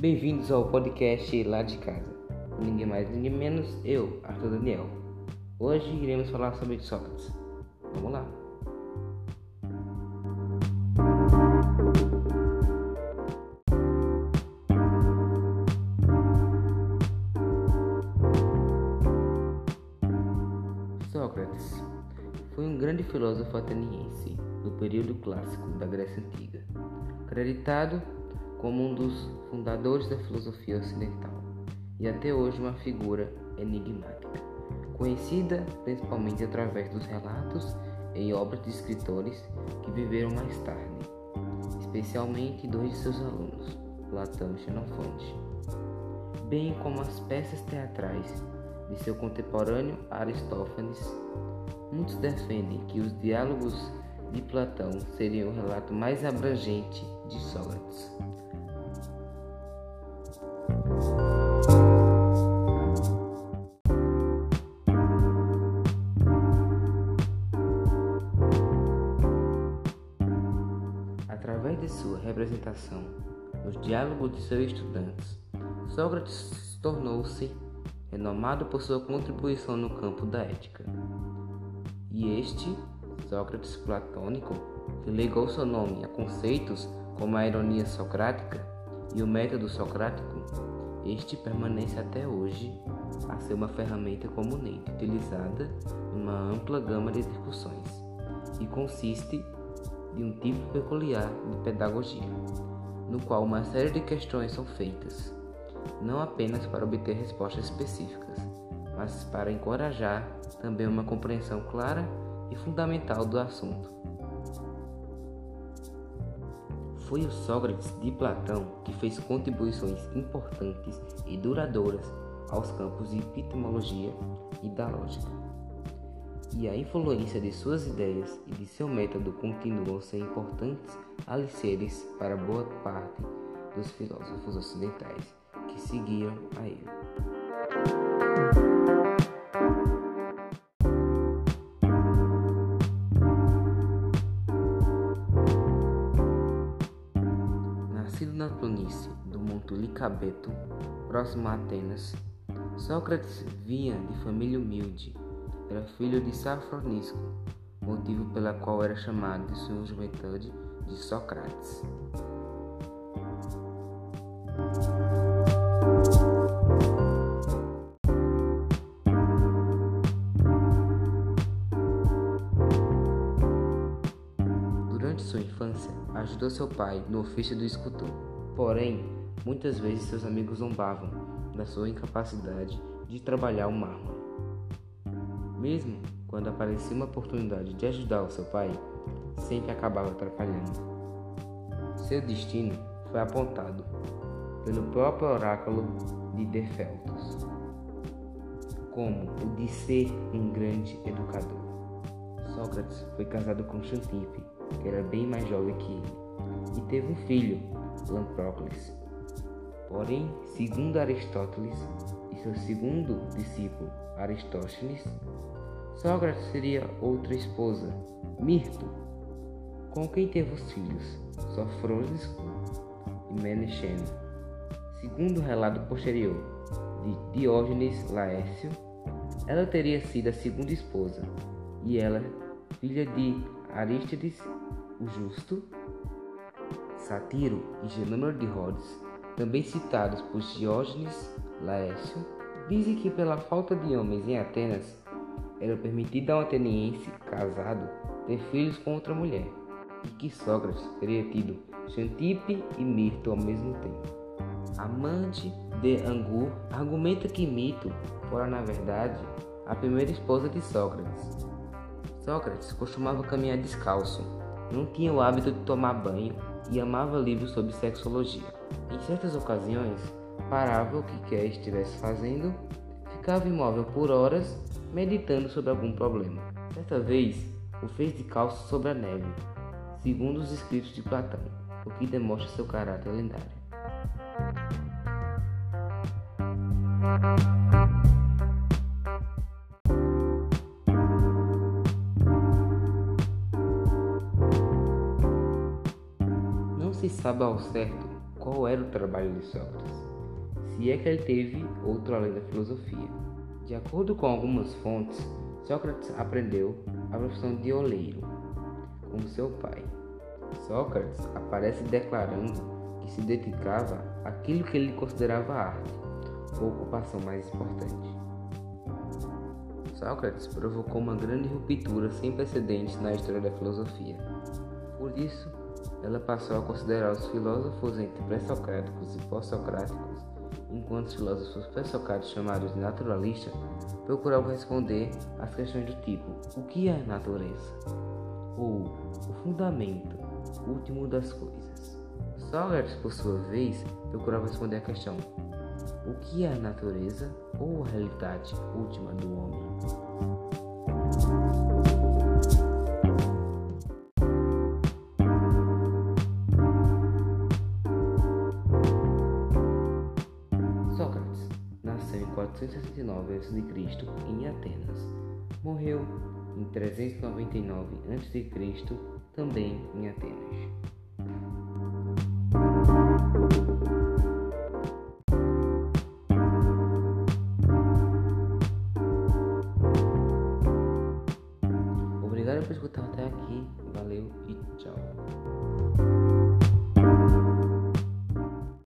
Bem-vindos ao podcast Lá de Casa. Ninguém mais, ninguém menos, eu, Arthur Daniel. Hoje iremos falar sobre Sócrates. Vamos lá. Sócrates foi um grande filósofo ateniense do período clássico da Grécia Antiga, acreditado como um dos fundadores da filosofia ocidental e até hoje uma figura enigmática, conhecida principalmente através dos relatos em obras de escritores que viveram mais tarde, especialmente dois de seus alunos, Platão e Xenofonte, bem como as peças teatrais de seu contemporâneo Aristófanes. Muitos defendem que os diálogos de Platão seriam o relato mais abrangente de Sócrates. Através de sua representação nos diálogos de seus estudantes, Sócrates tornou-se renomado por sua contribuição no campo da ética. E este, Sócrates platônico, que legou seu nome a conceitos como a ironia socrática e o método socrático, este permanece até hoje a ser uma ferramenta comumente utilizada numa ampla gama de discussões e consiste de um tipo peculiar de pedagogia, no qual uma série de questões são feitas, não apenas para obter respostas específicas, mas para encorajar também uma compreensão clara e fundamental do assunto. Foi o Sócrates de Platão que fez contribuições importantes e duradouras aos campos de epistemologia e da lógica e a influência de suas ideias e de seu método continuam ser importantes alicerces para boa parte dos filósofos ocidentais que seguiram a ele. Nascido na planície do Monte Licabeto, próximo a Atenas, Sócrates vinha de família humilde era filho de Safronisco, motivo pela qual era chamado de sua juventude de Sócrates. Durante sua infância, ajudou seu pai no ofício do escultor. Porém, muitas vezes seus amigos zombavam da sua incapacidade de trabalhar o mármore. Mesmo quando aparecia uma oportunidade de ajudar o seu pai, sempre acabava atrapalhando. Seu destino foi apontado pelo próprio oráculo de Defeltos como o de ser um grande educador. Sócrates foi casado com Xantippe, que era bem mais jovem que ele, e teve um filho, Lamprócles. Porém, segundo Aristóteles seu segundo discípulo, Aristóteles, Sócrates seria outra esposa, Mirto, com quem teve os filhos Sofrônisco e Menexeno. Segundo o relato posterior de Diógenes Laércio, ela teria sido a segunda esposa, e ela, filha de Arístides o Justo, Satiro e Genômero de Rhodes, também citados por Diógenes Laércio, dizem que pela falta de homens em Atenas, era permitido a um ateniense casado ter filhos com outra mulher, e que Sócrates teria tido Xantippe e Mirto ao mesmo tempo. Amante de Angur argumenta que Mito fora, na verdade, a primeira esposa de Sócrates. Sócrates costumava caminhar descalço, não tinha o hábito de tomar banho e amava livros sobre sexologia. Em certas ocasiões, parava o que quer estivesse fazendo, ficava imóvel por horas meditando sobre algum problema. Certa vez, o fez de calço sobre a neve, segundo os escritos de Platão, o que demonstra seu caráter lendário. Não se sabe ao certo qual era o trabalho de Sócrates, se é que ele teve outro além da filosofia. De acordo com algumas fontes, Sócrates aprendeu a profissão de oleiro com seu pai. Sócrates aparece declarando que se dedicava àquilo que ele considerava arte, ou ocupação mais importante. Sócrates provocou uma grande ruptura sem precedentes na história da filosofia. Por isso, ela passou a considerar os filósofos entre pré-socráticos e pós-socráticos, enquanto os filósofos pré-socráticos chamados de naturalistas procuravam responder às questões do tipo: o que é natureza? ou o fundamento último das coisas. Sócrates, por sua vez, procurava responder a questão: o que é a natureza ou a realidade última do homem? 369 a.C. em Atenas. Morreu em 399 a.C. também em Atenas. Obrigado por escutar até aqui. Valeu e tchau.